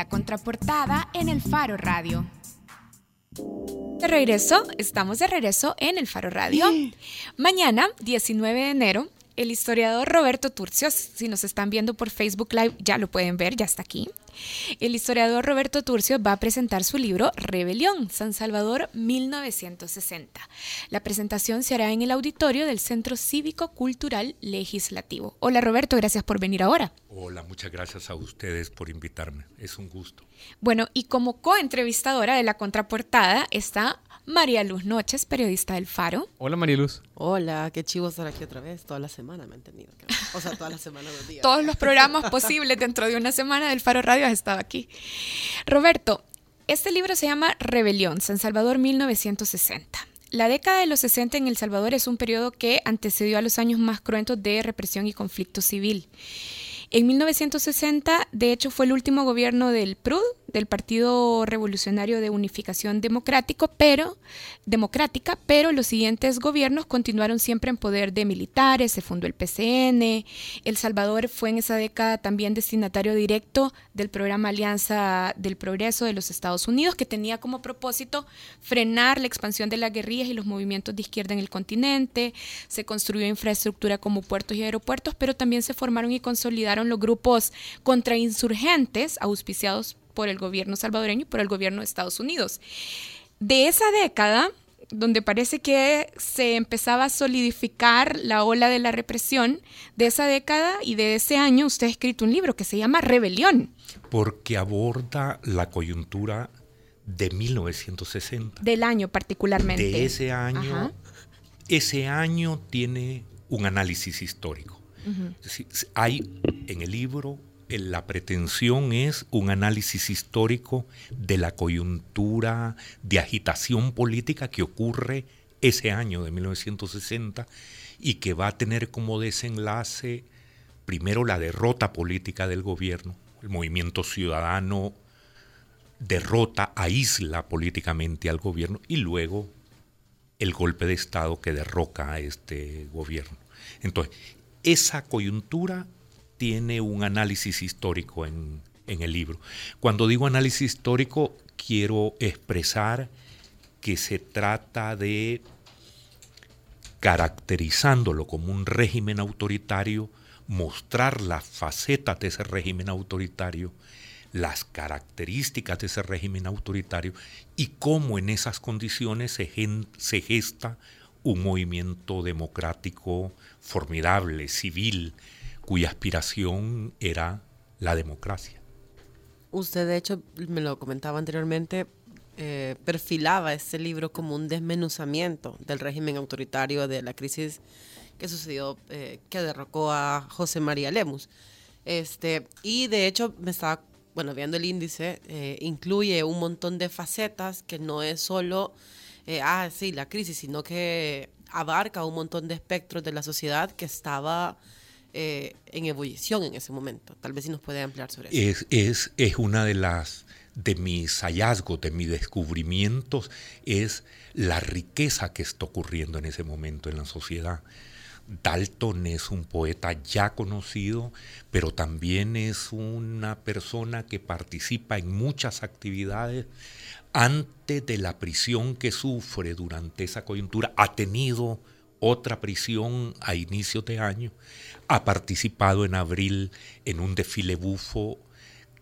La contraportada en el Faro Radio. De regreso, estamos de regreso en el Faro Radio. Mañana, 19 de enero, el historiador Roberto Turcios, si nos están viendo por Facebook Live, ya lo pueden ver, ya está aquí. El historiador Roberto Turcios va a presentar su libro Rebelión, San Salvador 1960. La presentación se hará en el auditorio del Centro Cívico Cultural Legislativo. Hola Roberto, gracias por venir ahora. Hola, muchas gracias a ustedes por invitarme. Es un gusto. Bueno, y como coentrevistadora de la contraportada está María Luz Noches, periodista del Faro. Hola María Luz. Hola, qué chivo estar aquí otra vez. Toda la semana me he entendido. O sea, toda la semana dos días. Todos los programas posibles dentro de una semana del Faro Radio has estado aquí. Roberto, este libro se llama Rebelión, San Salvador 1960. La década de los 60 en El Salvador es un periodo que antecedió a los años más cruentos de represión y conflicto civil. En 1960, de hecho, fue el último gobierno del PRUD, del Partido Revolucionario de Unificación Democrático, pero democrática, pero los siguientes gobiernos continuaron siempre en poder de militares, se fundó el PCN, El Salvador fue en esa década también destinatario directo del programa Alianza del Progreso de los Estados Unidos, que tenía como propósito frenar la expansión de las guerrillas y los movimientos de izquierda en el continente, se construyó infraestructura como puertos y aeropuertos, pero también se formaron y consolidaron los grupos contrainsurgentes auspiciados por el gobierno salvadoreño y por el gobierno de Estados Unidos. De esa década, donde parece que se empezaba a solidificar la ola de la represión, de esa década y de ese año usted ha escrito un libro que se llama Rebelión. Porque aborda la coyuntura de 1960. Del año particularmente. De ese año. Ese año tiene un análisis histórico. hay en el libro la pretensión es un análisis histórico de la coyuntura de agitación política que ocurre ese año de 1960 y que va a tener como desenlace primero la derrota política del gobierno, el movimiento ciudadano derrota, aísla políticamente al gobierno y luego el golpe de Estado que derroca a este gobierno. Entonces, esa coyuntura tiene un análisis histórico en, el libro. Cuando digo análisis histórico, quiero expresar que se trata de, caracterizándolo como un régimen autoritario, mostrar las facetas de ese régimen autoritario, las características de ese régimen autoritario y cómo en esas condiciones se, se gesta un movimiento democrático formidable, civil, cuya aspiración era la democracia. Usted, de hecho, me lo comentaba anteriormente, eh, perfilaba este libro como un desmenuzamiento del régimen autoritario de la crisis que sucedió, eh, que derrocó a José María Lemus. Este, y de hecho, me estaba, bueno, viendo el índice, eh, incluye un montón de facetas que no es solo, ah, sí, la crisis, sino que abarca un montón de espectros de la sociedad que estaba eh, en ebullición en ese momento. Tal vez si nos puede ampliar sobre eso. Es, es, una de las de mis hallazgos, de mis descubrimientos, es la riqueza que está ocurriendo en ese momento en la sociedad. Dalton es un poeta ya conocido, pero también es una persona que participa en muchas actividades antes de la prisión que sufre durante esa coyuntura. Ha tenido otra prisión a inicios de año ha participado en abril en un desfile bufo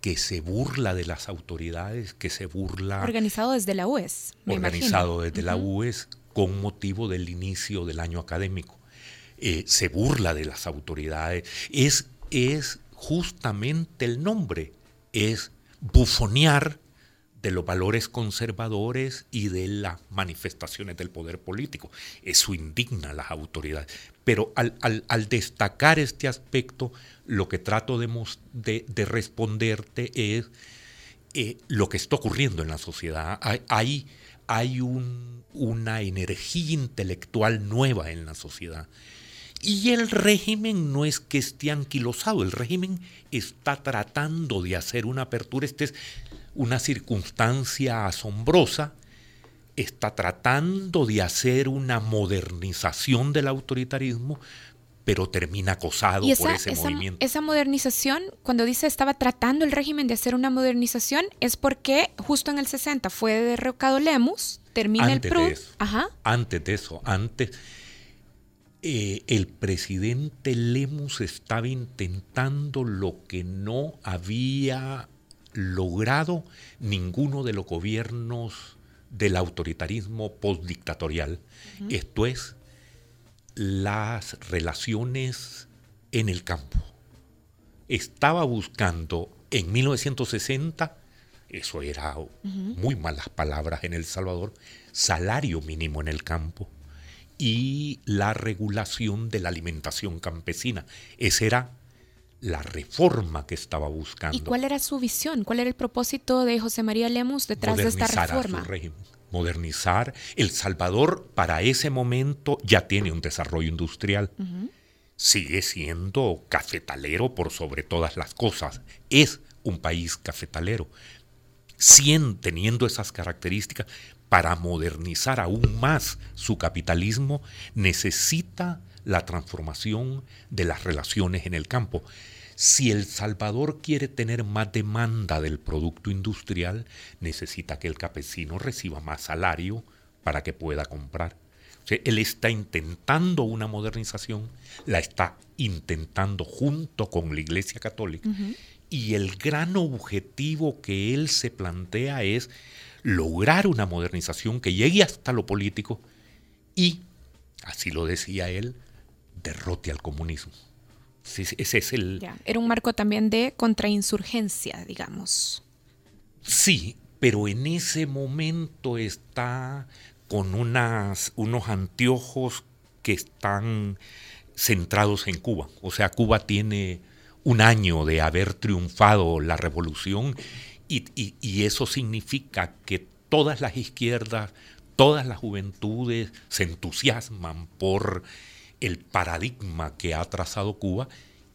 que se burla de las autoridades, que se burla... Organizado desde la UES. organizado desde la UES con motivo del inicio del año académico. Eh, se burla de las autoridades. Es, es justamente el nombre, es bufonear de los valores conservadores y de las manifestaciones del poder político. Eso indigna a las autoridades. Pero al, destacar este aspecto, lo que trato de, de, responderte es eh, lo que está ocurriendo en la sociedad. Hay, hay una energía intelectual nueva en la sociedad. Y el régimen no es que esté anquilosado, el régimen está tratando de hacer una apertura. Este es una circunstancia asombrosa, está tratando de hacer una modernización del autoritarismo, pero termina acosado por ese movimiento. Esa modernización, cuando dice estaba tratando el régimen de hacer una modernización, es porque justo en el 60 fue derrocado Lemus, termina el PRU. Ajá. Antes de eso, antes eh, el presidente Lemus estaba intentando lo que no había logrado ninguno de los gobiernos del autoritarismo postdictatorial. Esto es, las relaciones en el campo. Estaba buscando en 1960, eso era muy malas palabras en El Salvador, salario mínimo en el campo y la regulación de la alimentación campesina. Esa era la reforma que estaba buscando. ¿Y cuál era su visión? ¿Cuál era el propósito de José María Lemus detrás de esta reforma? modernizar. El Salvador para ese momento ya tiene un desarrollo industrial. Sigue siendo cafetalero por sobre todas las cosas. Es un país cafetalero. Cien teniendo esas características, para modernizar aún más su capitalismo, necesita la transformación de las relaciones en el campo. Si El Salvador quiere tener más demanda del producto industrial, necesita que el campesino reciba más salario para que pueda comprar. él está intentando una modernización, la está intentando junto con la Iglesia Católica, y el gran objetivo que él se plantea es lograr una modernización que llegue hasta lo político y, así lo decía él, derrote al comunismo. Ese es el... era un marco también de contrainsurgencia, digamos. Sí, pero en ese momento está con unas, unos anteojos que están centrados en Cuba. O sea, Cuba tiene un año de haber triunfado la revolución y, eso significa que todas las izquierdas, todas las juventudes se entusiasman por el paradigma que ha trazado Cuba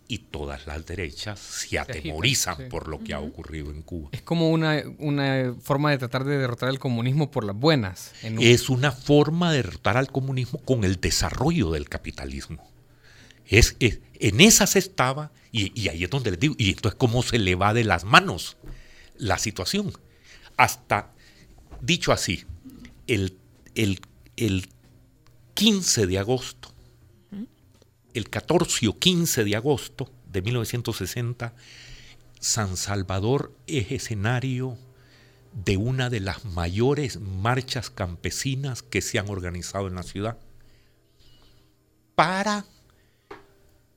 y todas las derechas se atemorizan por lo que ha ocurrido en Cuba. Es como una, una, forma de tratar de derrotar al comunismo por las buenas. Es una forma de derrotar al comunismo con el desarrollo del capitalismo. Es, en esas estaba, y, y, ahí es donde les digo, y entonces cómo se le va de las manos la situación. Hasta, dicho así, el, el, 15 de agosto, el 14 o 15 de agosto de 1960, San Salvador es escenario de una de las mayores marchas campesinas que se han organizado en la ciudad para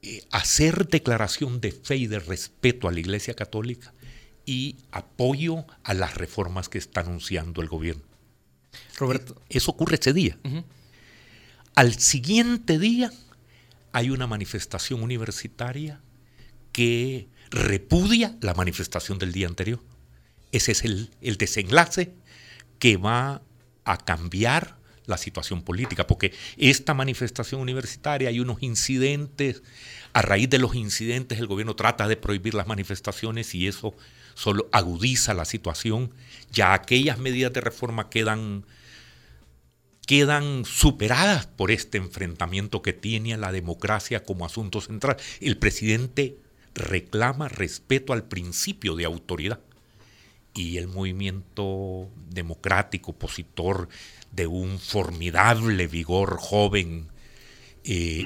eh, hacer declaración de fe y de respeto a la Iglesia Católica y apoyo a las reformas que está anunciando el gobierno. Roberto. Eh, eso ocurre ese día. Al siguiente día hay una manifestación universitaria que repudia la manifestación del día anterior. Ese es el, desenlace que va a cambiar la situación política, porque esta manifestación universitaria hay unos incidentes, a raíz de los incidentes el gobierno trata de prohibir las manifestaciones y eso solo agudiza la situación, ya aquellas medidas de reforma quedan, quedan superadas por este enfrentamiento que tiene a la democracia como asunto central. El presidente reclama respeto al principio de autoridad y el movimiento democrático opositor de un formidable vigor joven eh,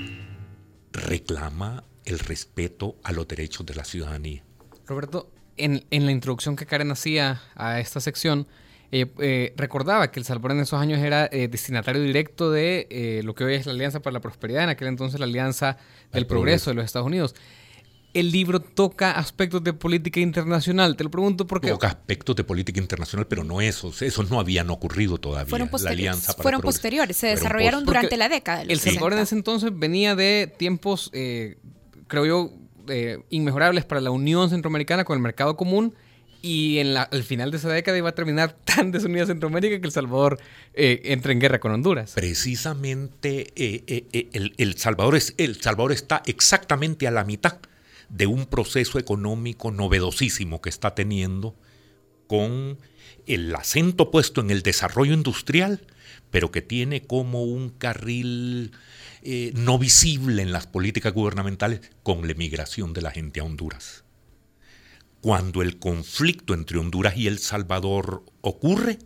reclama el respeto a los derechos de la ciudadanía. Roberto, en, la introducción que Karen hacía a esta sección, eh, eh, recordaba que El Salvador en esos años era eh, destinatario directo de lo que hoy es la Alianza para la Prosperidad, en aquel entonces la Alianza del Progreso de los Estados Unidos. El libro toca aspectos de política internacional. Te lo pregunto porque... Toca aspectos de política internacional, pero no esos. Esos no habían ocurrido todavía. Fueron, fueron posteriores, se desarrollaron durante la década. el Salvador en ese entonces venía de tiempos, creo yo, eh, inmejorables para la Unión Centroamericana con el mercado común y en la, al final de esa década iba a terminar tan desunida Centroamérica que El Salvador eh, entra en guerra con Honduras. Precisamente eh, el, Salvador es, el Salvador está exactamente a la mitad de un proceso económico novedosísimo que está teniendo con el acento puesto en el desarrollo industrial, pero que tiene como un carril eh, no visible en las políticas gubernamentales con la emigración de la gente a Honduras. Cuando el conflicto entre Honduras y El Salvador ocurre,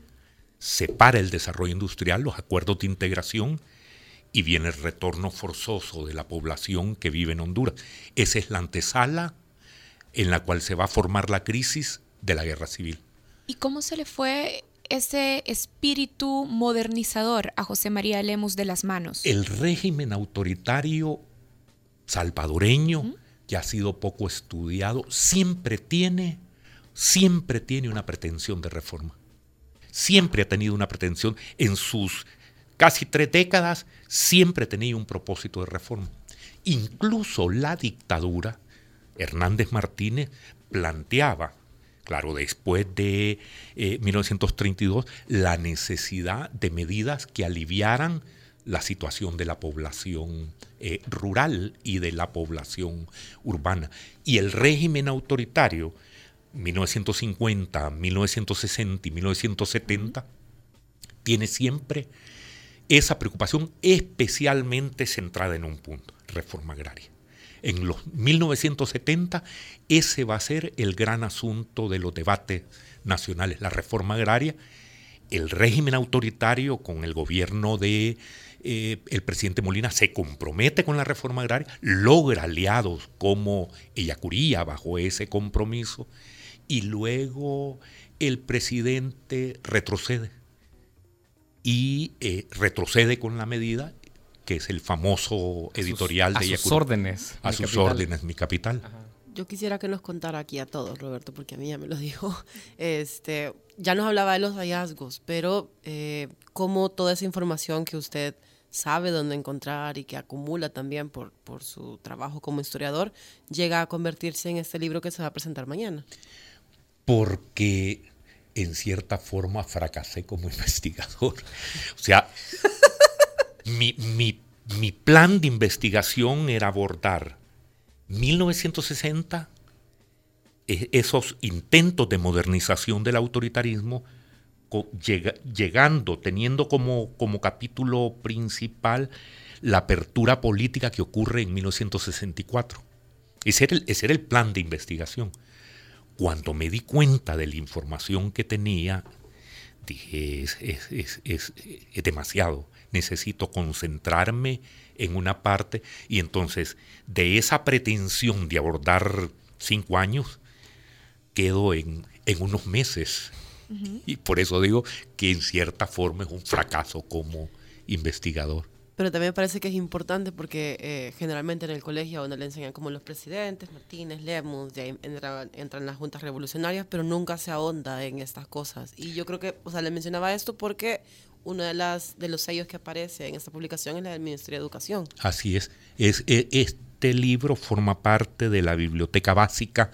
se para el desarrollo industrial, los acuerdos de integración y viene el retorno forzoso de la población que vive en Honduras. Esa es la antesala en la cual se va a formar la crisis de la guerra civil. ¿Y cómo se le fue ese espíritu modernizador a José María Lemus de las manos? El régimen autoritario salvadoreño, que ha sido poco estudiado, siempre tiene, siempre tiene una pretensión de reforma. Siempre ha tenido una pretensión en sus casi tres décadas, siempre tenido un propósito de reforma. Incluso la dictadura, Hernández Martínez planteaba claro, después de 1932, eh, la necesidad de medidas que aliviaran la situación de la población eh, rural y de la población urbana. Y el régimen autoritario, 1950, 1960 y 1970, tiene siempre esa preocupación especialmente centrada en un punto, reforma agraria en los 1970, ese va a ser el gran asunto de los debates nacionales, la reforma agraria, el régimen autoritario con el gobierno de eh, el presidente Molina se compromete con la reforma agraria, logra aliados como Ellacuría bajo ese compromiso y luego el presidente retrocede y eh, retrocede con la medida que es el famoso editorial de A sus órdenes. A sus órdenes, mi capital. Yo quisiera que nos contara aquí a todos, Roberto, porque a mí ya me lo dijo. Este, ya nos hablaba de los hallazgos, pero eh, cómo toda esa información que usted sabe dónde encontrar y que acumula también por, por su trabajo como historiador, llega a convertirse en este libro que se va a presentar mañana. Porque en cierta forma fracasé como investigador. O sea, mi, plan de investigación era abordar 1960, e, esos intentos de modernización del autoritarismo, llegando, teniendo como, como capítulo principal la apertura política que ocurre en 1964. Ese era el, ese era el plan de investigación. Cuando me di cuenta de la información que tenía, dije, es, es, es, es demasiado necesito concentrarme en una parte y entonces de esa pretensión de abordar cinco años quedo en, en unos meses. Y por eso digo que en cierta forma es un fracaso como investigador. Pero también me parece que es importante porque eh, generalmente en el colegio donde le enseñan como los presidentes, Martínez, Lemus, de entran, entran las juntas revolucionarias, pero nunca se ahonda en estas cosas. Y yo creo que, o sea, le mencionaba esto porque uno de, las, de los sellos que aparece en esta publicación es la del Ministerio de Educación. Así es. es. E, este libro forma parte de la biblioteca básica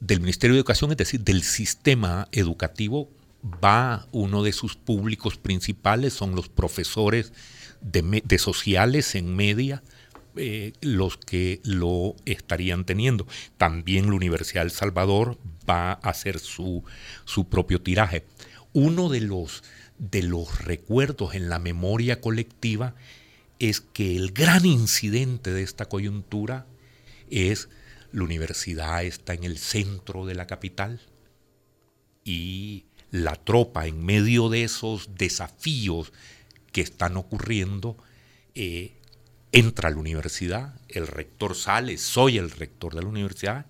del Ministerio de Educación, es decir, del sistema educativo. Va uno de sus públicos principales, son los profesores de, sociales en media, eh, los que lo estarían teniendo. También la Universidad del Salvador va a hacer su, su propio tiraje. Uno de los de los recuerdos en la memoria colectiva es que el gran incidente de esta coyuntura es la universidad está en el centro de la capital y la tropa en medio de esos desafíos que están ocurriendo eh, entra a la universidad, el rector sale, soy el rector de la universidad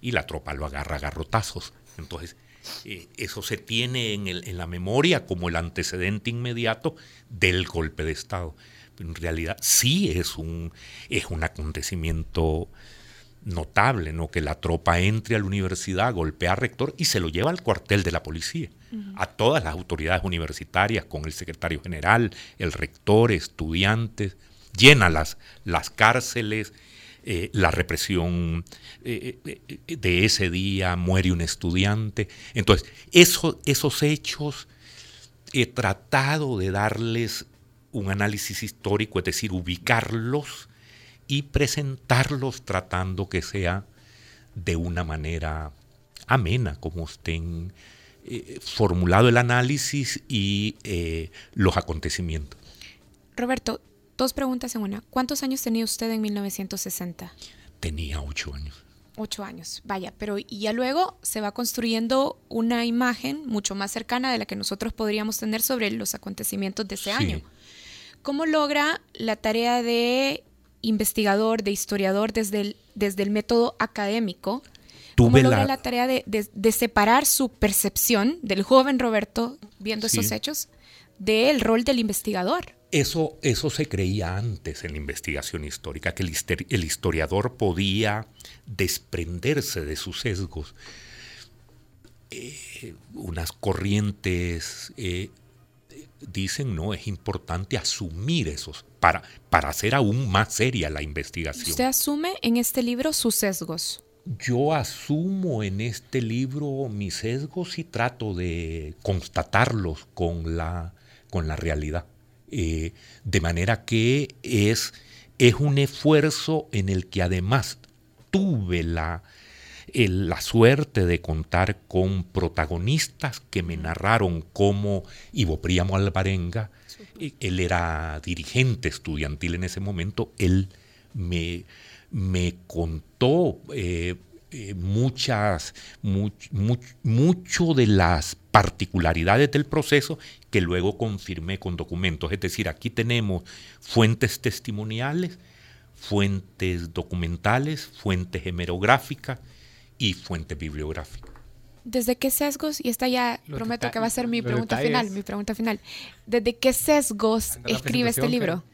y la tropa lo agarra a garrotazos. Entonces, eh, eso se tiene en, la memoria como el antecedente inmediato del golpe de Estado. en realidad sí es un, es un acontecimiento notable, ¿no? Que la tropa entre a la universidad, golpea al rector y se lo lleva al cuartel de la policía. A todas las autoridades universitarias, con el secretario general, el rector, estudiantes, llena las, cárceles, eh, la represión eh, eh, de ese día, muere un estudiante. Entonces, esos hechos he tratado de darles un análisis histórico, es decir, ubicarlos y presentarlos tratando que sea de una manera amena, como estén eh, formulado el análisis y eh, los acontecimientos. Roberto, dos preguntas en una. ¿Cuántos años tenía usted en 1960? Tenía ocho años. Ocho años, vaya, pero ya luego se va construyendo una imagen mucho más cercana de la que nosotros podríamos tener sobre los acontecimientos de ese Sí. año. ¿Cómo logra la tarea de investigador, de historiador desde el, desde el método académico? ¿Cómo Tuve logra la- la, tarea de, de- de separar su percepción del joven Roberto viendo esos hechos del rol del investigador? Eso, eso se creía antes en la investigación histórica, que el historiador podía desprenderse de sus sesgos. Eh, unas corrientes eh, dicen, no, es importante asumir esos para, para hacer aún más seria la investigación. Usted asume en este libro sus sesgos. Yo asumo en este libro mis sesgos y trato de constatarlos con la, con la realidad. Eh, de manera que es, es un esfuerzo en el que además tuve la, la suerte de contar con protagonistas que me narraron cómo Ivo Príamo Alvarenga, él era dirigente estudiantil en ese momento, él me, me contó eh, eh, muchas, much- much- mucho de las particularidades del proceso que luego confirmé con documentos. Es decir, aquí tenemos fuentes testimoniales, fuentes documentales, fuentes hemerográficas y fuentes bibliográficas. ¿Desde qué sesgos? Y esta ya Los prometo que va a ser mi pregunta detalles. final, mi pregunta final. ¿Desde qué sesgos escribe este libro?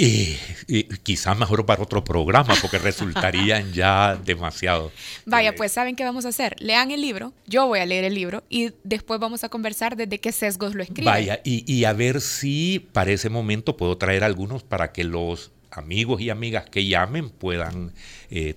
Eh, eh, quizás mejor para otro programa porque resultarían ya demasiado. Vaya, Eh, pues saben qué vamos a hacer. Lean el libro, yo voy a leer el libro y después vamos a conversar desde qué sesgos lo escribe. Vaya, y, y a ver si para ese momento puedo traer algunos para que los amigos y amigas que llamen puedan eh,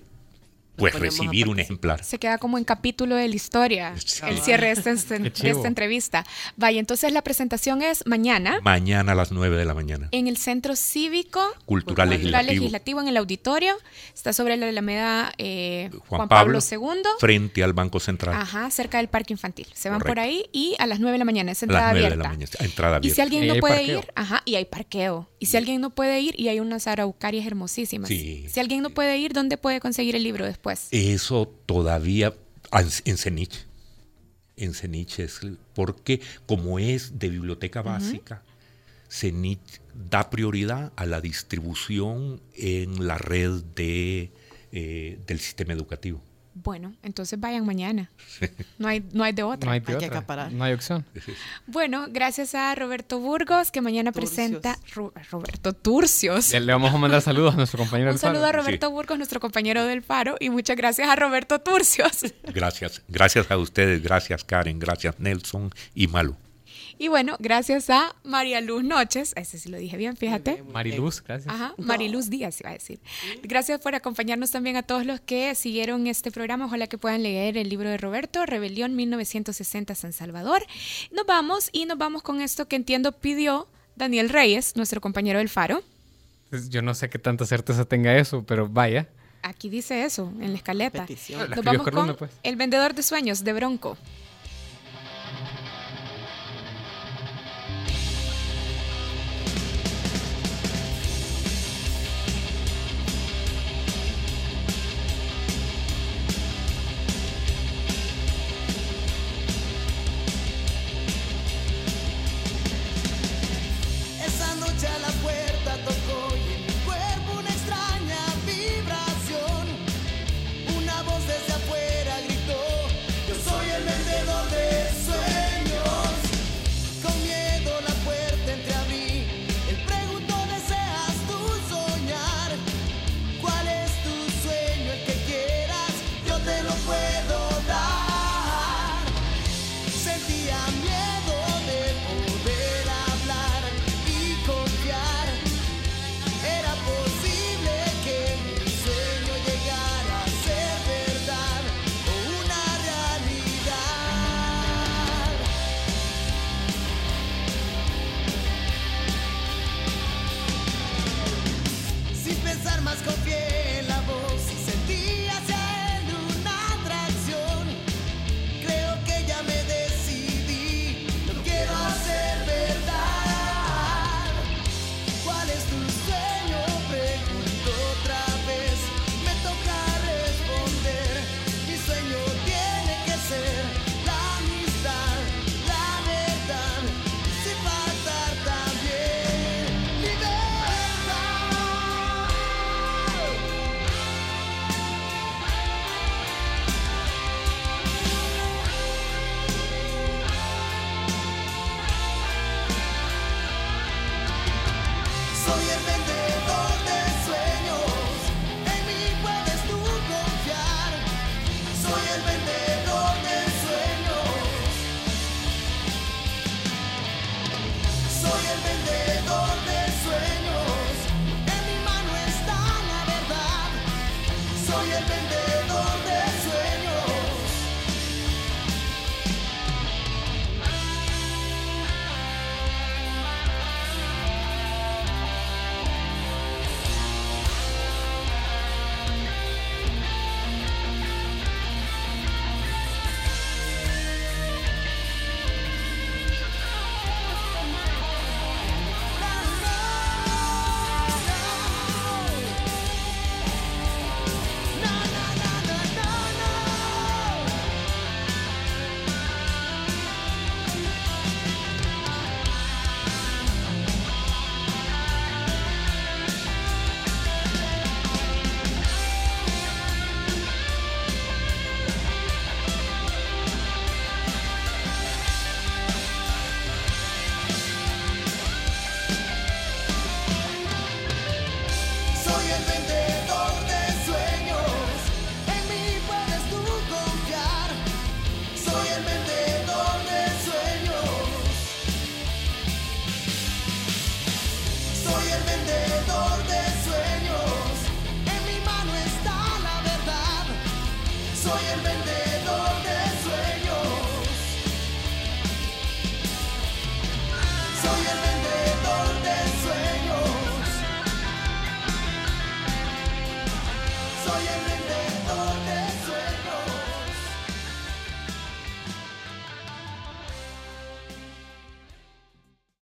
pues recibir un ejemplar. Se queda como en capítulo de la historia, Sí. el cierre de, este- de esta entrevista. Vaya, entonces la presentación es mañana Mañana a las 9 de la mañana. en el Centro Cívico Cultural Cultural Legislativo. Legislativo en el auditorio. Está sobre la Alameda eh, Juan, Juan, Pablo, Pablo, II. Frente al Banco Central. Ajá, cerca del parque infantil. Se van por ahí y a las 9 de la mañana es a las entrada 9 de abierta. la mañana. Entrada Y abierta. si alguien Y no puede parqueo. ir, ajá, y hay parqueo. Y si alguien no puede ir, y hay unas araucarias hermosísimas. Sí. Si alguien no puede ir, ¿dónde puede conseguir el libro después? Eso todavía en en Cenich. En Cenich es porque como es de biblioteca básica, Cenich da prioridad a la distribución en la red de, eh, del sistema educativo. Bueno, entonces vayan mañana. No hay, no hay de otra. No hay, de Hay que otra. acaparar. No hay opción. Bueno, gracias a Roberto Burgos, que mañana Turcios. presenta... Ru- Roberto Turcios. Le, vamos a mandar saludos a nuestro compañero Un del Faro. saludo a Roberto Burgos, nuestro compañero del Faro, y muchas gracias a Roberto Turcios. Gracias, gracias a ustedes, gracias Karen, gracias Nelson y Malu. Y bueno, gracias a María Luz Noches, ese sí lo dije bien, fíjate. Mariluz, gracias. Ajá, Mariluz Díaz iba a decir. Gracias por acompañarnos también a todos los que siguieron este programa. Ojalá que puedan leer el libro de Roberto, Rebelión 1960 San Salvador. Nos vamos y nos vamos con esto que entiendo pidió Daniel Reyes, nuestro compañero del Faro. Pues Yo no sé qué tanta certeza tenga eso, pero vaya. Aquí dice eso, en la escaleta. Petición. La Nos vamos con pues. El vendedor de sueños de Bronco. living.